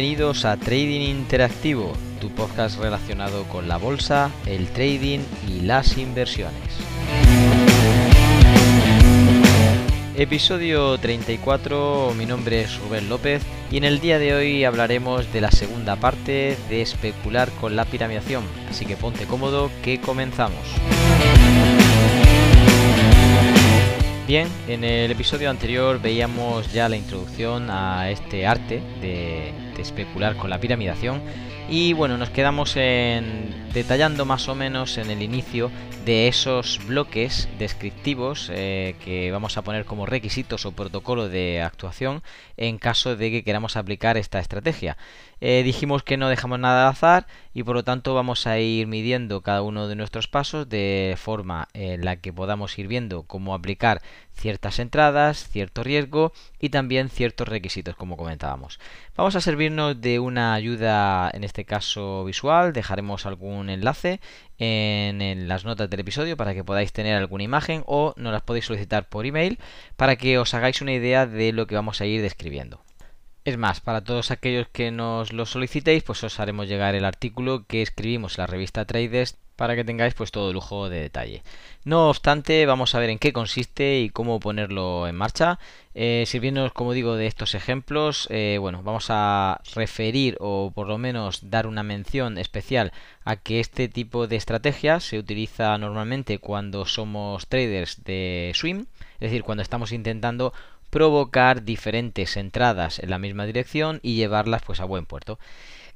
Bienvenidos a Trading Interactivo, tu podcast relacionado con la bolsa, el trading y las inversiones. Episodio 34, mi nombre es Rubén López y en el día de hoy hablaremos de la segunda parte de especular con la piramidación, así que ponte cómodo que comenzamos. Bien, en el episodio anterior veíamos ya la introducción a este arte de, especular con la piramidación. Y bueno, nos quedamos en detallando más o menos en el inicio de esos bloques descriptivos eh, que vamos a poner como requisitos o protocolo de actuación en caso de que queramos aplicar esta estrategia. Eh, dijimos que no dejamos nada de azar y por lo tanto vamos a ir midiendo cada uno de nuestros pasos de forma en la que podamos ir viendo cómo aplicar ciertas entradas, cierto riesgo y también ciertos requisitos como comentábamos. Vamos a servirnos de una ayuda en este caso visual, dejaremos algún enlace en, en, las notas del episodio para que podáis tener alguna imagen o nos las podéis solicitar por email para que os hagáis una idea de lo que vamos a ir describiendo. Es más, para todos aquellos que nos lo solicitéis, pues os haremos llegar el artículo que escribimos en la revista Traders para que tengáis pues todo lujo de detalle. No obstante, vamos a ver en qué consiste y cómo ponerlo en marcha. Eh, sirviéndonos, como digo, de estos ejemplos, eh, bueno, vamos a referir o por lo menos dar una mención especial a que este tipo de estrategia se utiliza normalmente cuando somos traders de swing, es decir, cuando estamos intentando provocar diferentes entradas en la misma dirección y llevarlas pues a buen puerto.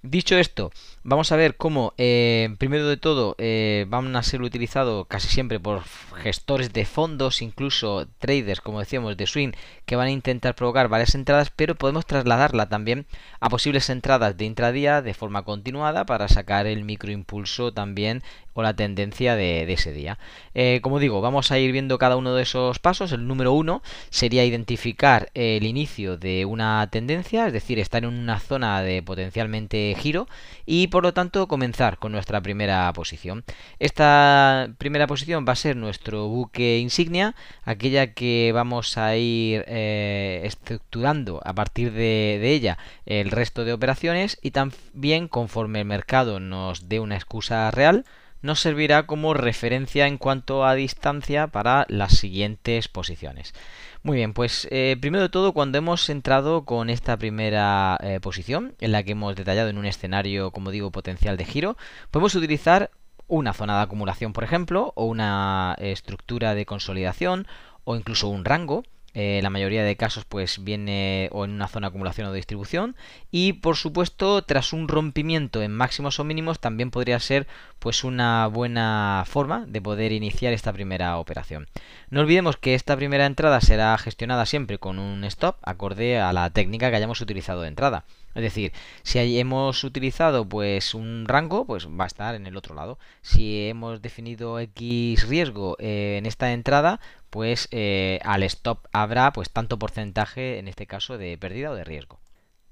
Dicho esto, vamos a ver cómo, eh, primero de todo, eh, van a ser utilizados casi siempre por gestores de fondos, incluso traders, como decíamos, de swing, que van a intentar provocar varias entradas, pero podemos trasladarla también a posibles entradas de intradía de forma continuada para sacar el microimpulso también o la tendencia de, ese día. Eh, como digo, vamos a ir viendo cada uno de esos pasos. El número uno sería identificar el inicio de una tendencia, es decir, estar en una zona de potencialmente giro y por lo tanto comenzar con nuestra primera posición. Esta primera posición va a ser nuestro buque insignia, aquella que vamos a ir eh, estructurando a partir de, de ella el resto de operaciones y también conforme el mercado nos dé una excusa real, nos servirá como referencia en cuanto a distancia para las siguientes posiciones. Muy bien, pues eh, primero de todo, cuando hemos entrado con esta primera eh, posición, en la que hemos detallado en un escenario, como digo, potencial de giro, podemos utilizar una zona de acumulación, por ejemplo, o una estructura de consolidación, o incluso un rango, eh, la mayoría de casos pues viene o en una zona de acumulación o de distribución y por supuesto tras un rompimiento en máximos o mínimos también podría ser pues una buena forma de poder iniciar esta primera operación. No olvidemos que esta primera entrada será gestionada siempre con un stop acorde a la técnica que hayamos utilizado de entrada. Es decir, si hemos utilizado pues un rango, pues va a estar en el otro lado. Si hemos definido X riesgo eh, en esta entrada, pues eh, al stop habrá pues tanto porcentaje en este caso de pérdida o de riesgo.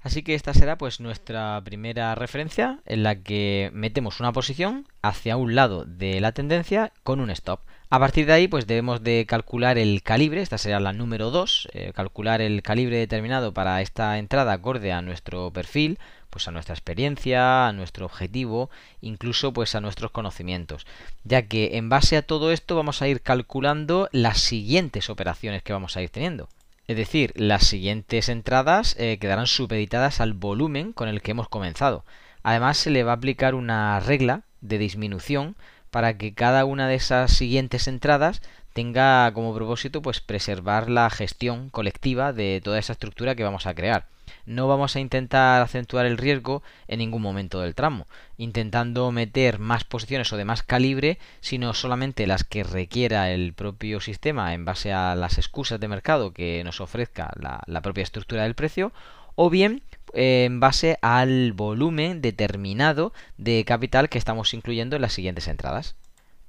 Así que esta será pues nuestra primera referencia en la que metemos una posición hacia un lado de la tendencia con un stop. A partir de ahí pues debemos de calcular el calibre, esta será la número 2, eh, calcular el calibre determinado para esta entrada acorde a nuestro perfil, pues a nuestra experiencia, a nuestro objetivo, incluso pues a nuestros conocimientos, ya que en base a todo esto vamos a ir calculando las siguientes operaciones que vamos a ir teniendo. Es decir, las siguientes entradas eh, quedarán supeditadas al volumen con el que hemos comenzado. Además, se le va a aplicar una regla de disminución para que cada una de esas siguientes entradas tenga como propósito pues preservar la gestión colectiva de toda esa estructura que vamos a crear. No vamos a intentar acentuar el riesgo en ningún momento del tramo, intentando meter más posiciones o de más calibre, sino solamente las que requiera el propio sistema en base a las excusas de mercado que nos ofrezca la, propia estructura del precio, o bien en base al volumen determinado de capital que estamos incluyendo en las siguientes entradas.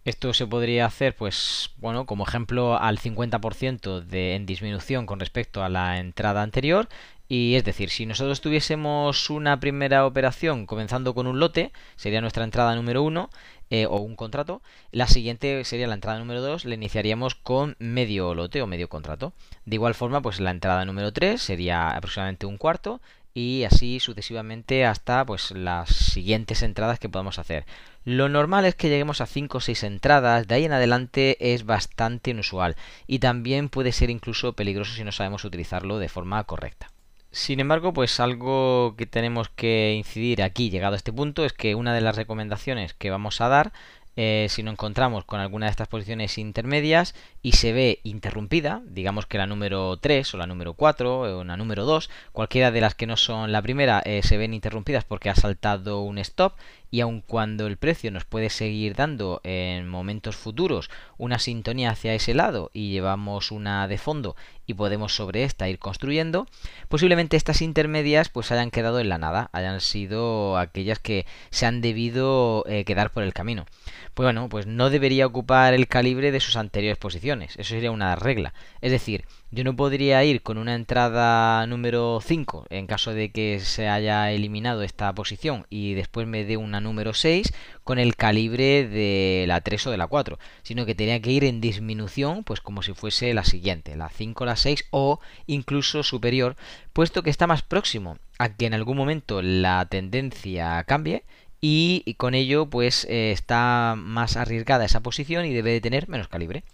Esto se podría hacer, pues, bueno, como ejemplo, al 50% de, en disminución con respecto a la entrada anterior y es decir, si nosotros tuviésemos una primera operación comenzando con un lote, sería nuestra entrada número uno, eh, o un contrato, la siguiente sería la entrada número 2, le iniciaríamos con medio lote o medio contrato. De igual forma, pues la entrada número 3 sería aproximadamente un cuarto y así sucesivamente hasta pues las siguientes entradas que podamos hacer. Lo normal es que lleguemos a 5 o 6 entradas, de ahí en adelante es bastante inusual y también puede ser incluso peligroso si no sabemos utilizarlo de forma correcta. Sin embargo, pues algo que tenemos que incidir aquí, llegado a este punto, es que una de las recomendaciones que vamos a dar eh, si nos encontramos con alguna de estas posiciones intermedias y se ve interrumpida, digamos que la número 3 o la número 4 o la número 2, cualquiera de las que no son la primera eh, se ven interrumpidas porque ha saltado un stop y aun cuando el precio nos puede seguir dando en momentos futuros una sintonía hacia ese lado y llevamos una de fondo y podemos sobre esta ir construyendo, posiblemente estas intermedias pues hayan quedado en la nada, hayan sido aquellas que se han debido eh, quedar por el camino. Pues bueno, pues no debería ocupar el calibre de sus anteriores posiciones, eso sería una regla. Es decir, yo no podría ir con una entrada número 5 en caso de que se haya eliminado esta posición y después me dé una número 6 con el calibre de la 3 o de la 4, sino que tenía que ir en disminución, pues como si fuese la siguiente, la 5, la 6 o incluso superior, puesto que está más próximo a que en algún momento la tendencia cambie y con ello pues eh, está más arriesgada esa posición y debe de tener menos calibre.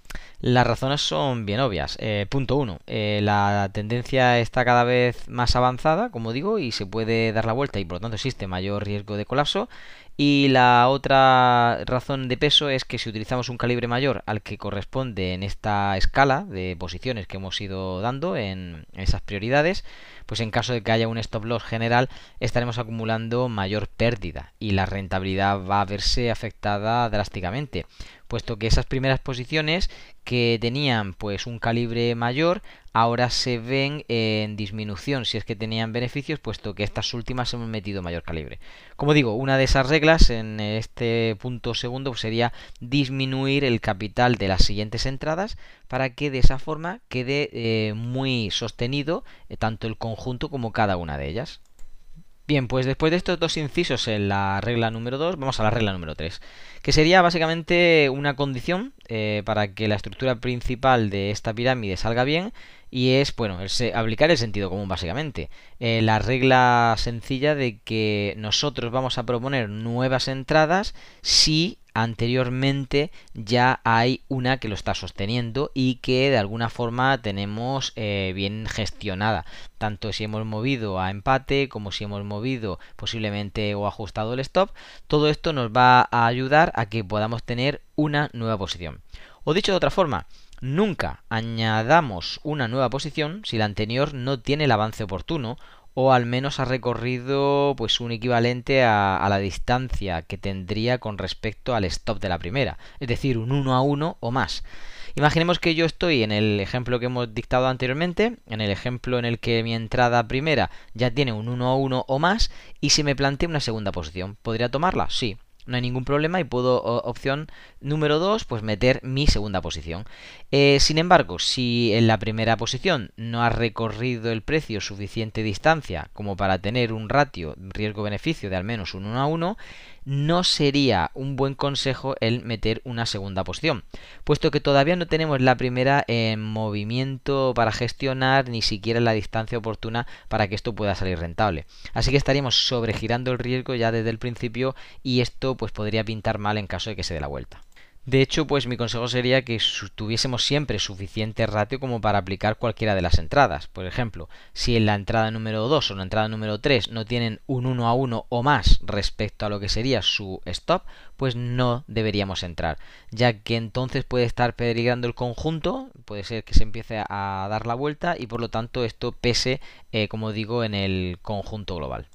Las razones son bien obvias. Eh, punto 1. Eh, la tendencia está cada vez más avanzada, como digo, y se puede dar la vuelta y por lo tanto existe mayor riesgo de colapso. Y la otra razón de peso es que si utilizamos un calibre mayor al que corresponde en esta escala de posiciones que hemos ido dando en esas prioridades, pues en caso de que haya un stop loss general estaremos acumulando mayor pérdida y la rentabilidad va a verse afectada drásticamente puesto que esas primeras posiciones que tenían pues un calibre mayor ahora se ven en disminución si es que tenían beneficios puesto que estas últimas hemos metido mayor calibre. Como digo, una de esas reglas en este punto segundo pues, sería disminuir el capital de las siguientes entradas para que de esa forma quede eh, muy sostenido eh, tanto el conjunto como cada una de ellas. Bien, pues después de estos dos incisos en la regla número 2, vamos a la regla número 3, que sería básicamente una condición eh, para que la estructura principal de esta pirámide salga bien y es, bueno, aplicar el sentido común básicamente. Eh, la regla sencilla de que nosotros vamos a proponer nuevas entradas si anteriormente ya hay una que lo está sosteniendo y que de alguna forma tenemos eh, bien gestionada. Tanto si hemos movido a empate como si hemos movido posiblemente o ajustado el stop. Todo esto nos va a ayudar a que podamos tener una nueva posición. O dicho de otra forma, nunca añadamos una nueva posición si la anterior no tiene el avance oportuno o al menos ha recorrido pues un equivalente a, la distancia que tendría con respecto al stop de la primera, es decir, un 1 a 1 o más. Imaginemos que yo estoy en el ejemplo que hemos dictado anteriormente, en el ejemplo en el que mi entrada primera ya tiene un 1 a 1 o más y se me plantea una segunda posición. ¿Podría tomarla? Sí no hay ningún problema y puedo, opción número 2, pues meter mi segunda posición. Eh, sin embargo, si en la primera posición no ha recorrido el precio suficiente distancia como para tener un ratio riesgo-beneficio de al menos un 1 a 1, no sería un buen consejo el meter una segunda posición, puesto que todavía no tenemos la primera en movimiento para gestionar ni siquiera la distancia oportuna para que esto pueda salir rentable. Así que estaríamos sobregirando el riesgo ya desde el principio y esto pues podría pintar mal en caso de que se dé la vuelta. De hecho, pues mi consejo sería que tuviésemos siempre suficiente ratio como para aplicar cualquiera de las entradas. Por ejemplo, si en la entrada número 2 o la entrada número 3 no tienen un 1 a 1 o más respecto a lo que sería su stop, pues no deberíamos entrar, ya que entonces puede estar peligrando el conjunto, puede ser que se empiece a dar la vuelta y por lo tanto esto pese, eh, como digo, en el conjunto global.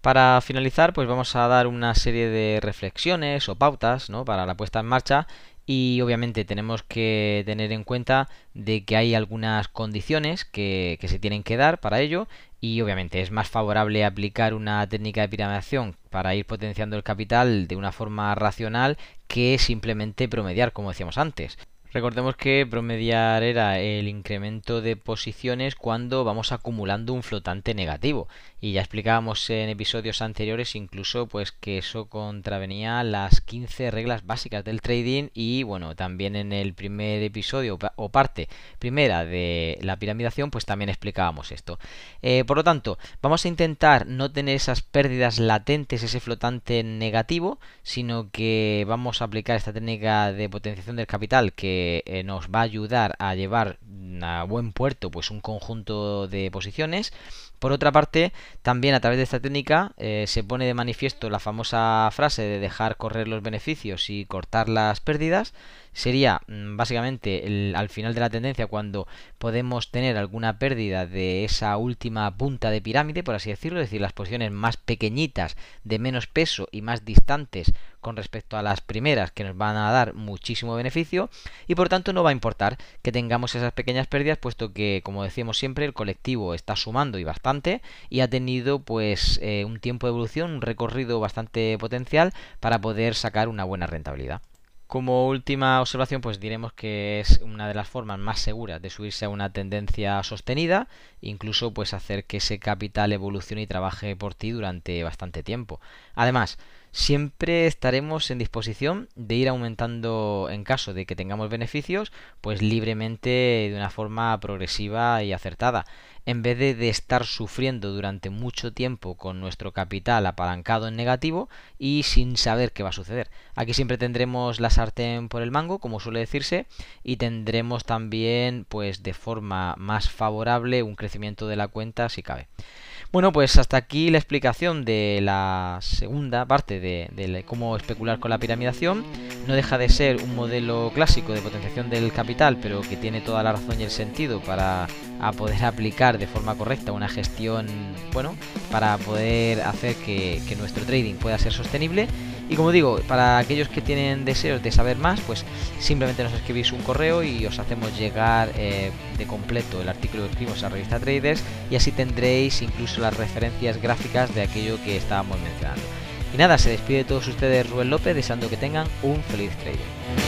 Para finalizar, pues vamos a dar una serie de reflexiones o pautas ¿no? para la puesta en marcha y obviamente tenemos que tener en cuenta de que hay algunas condiciones que, que, se tienen que dar para ello y obviamente es más favorable aplicar una técnica de piramidación para ir potenciando el capital de una forma racional que simplemente promediar como decíamos antes. Recordemos que promediar era el incremento de posiciones cuando vamos acumulando un flotante negativo. Y ya explicábamos en episodios anteriores incluso pues que eso contravenía las 15 reglas básicas del trading y bueno, también en el primer episodio o parte primera de la piramidación pues también explicábamos esto. Eh, por lo tanto, vamos a intentar no tener esas pérdidas latentes, ese flotante negativo, sino que vamos a aplicar esta técnica de potenciación del capital que eh, nos va a ayudar a llevar a buen puerto pues un conjunto de posiciones por otra parte, también a través de esta técnica eh, se pone de manifiesto la famosa frase de dejar correr los beneficios y cortar las pérdidas. Sería mm, básicamente al final de la tendencia cuando podemos tener alguna pérdida de esa última punta de pirámide, por así decirlo, es decir, las posiciones más pequeñitas, de menos peso y más distantes con respecto a las primeras que nos van a dar muchísimo beneficio y por tanto no va a importar que tengamos esas pequeñas pérdidas puesto que como decíamos siempre el colectivo está sumando y bastante y ha tenido pues eh, un tiempo de evolución, un recorrido bastante potencial para poder sacar una buena rentabilidad. Como última observación, pues diremos que es una de las formas más seguras de subirse a una tendencia sostenida, incluso pues hacer que ese capital evolucione y trabaje por ti durante bastante tiempo. Además, siempre estaremos en disposición de ir aumentando en caso de que tengamos beneficios, pues libremente de una forma progresiva y acertada en vez de, estar sufriendo durante mucho tiempo con nuestro capital apalancado en negativo y sin saber qué va a suceder. Aquí siempre tendremos la sartén por el mango, como suele decirse, y tendremos también, pues de forma más favorable, un crecimiento de la cuenta si cabe. Bueno, pues hasta aquí la explicación de la segunda parte de, cómo especular con la piramidación. No deja de ser un modelo clásico de potenciación del capital, pero que tiene toda la razón y el sentido para poder aplicar de forma correcta una gestión, bueno, para poder hacer que nuestro trading pueda ser sostenible y como digo, para aquellos que tienen deseos de saber más, pues simplemente nos escribís un correo y os hacemos llegar eh, de completo el artículo que escribimos a revista Traders y así tendréis incluso las referencias gráficas de aquello que estábamos mencionando. Y nada, se despide de todos ustedes Rubén López deseando que tengan un feliz trading.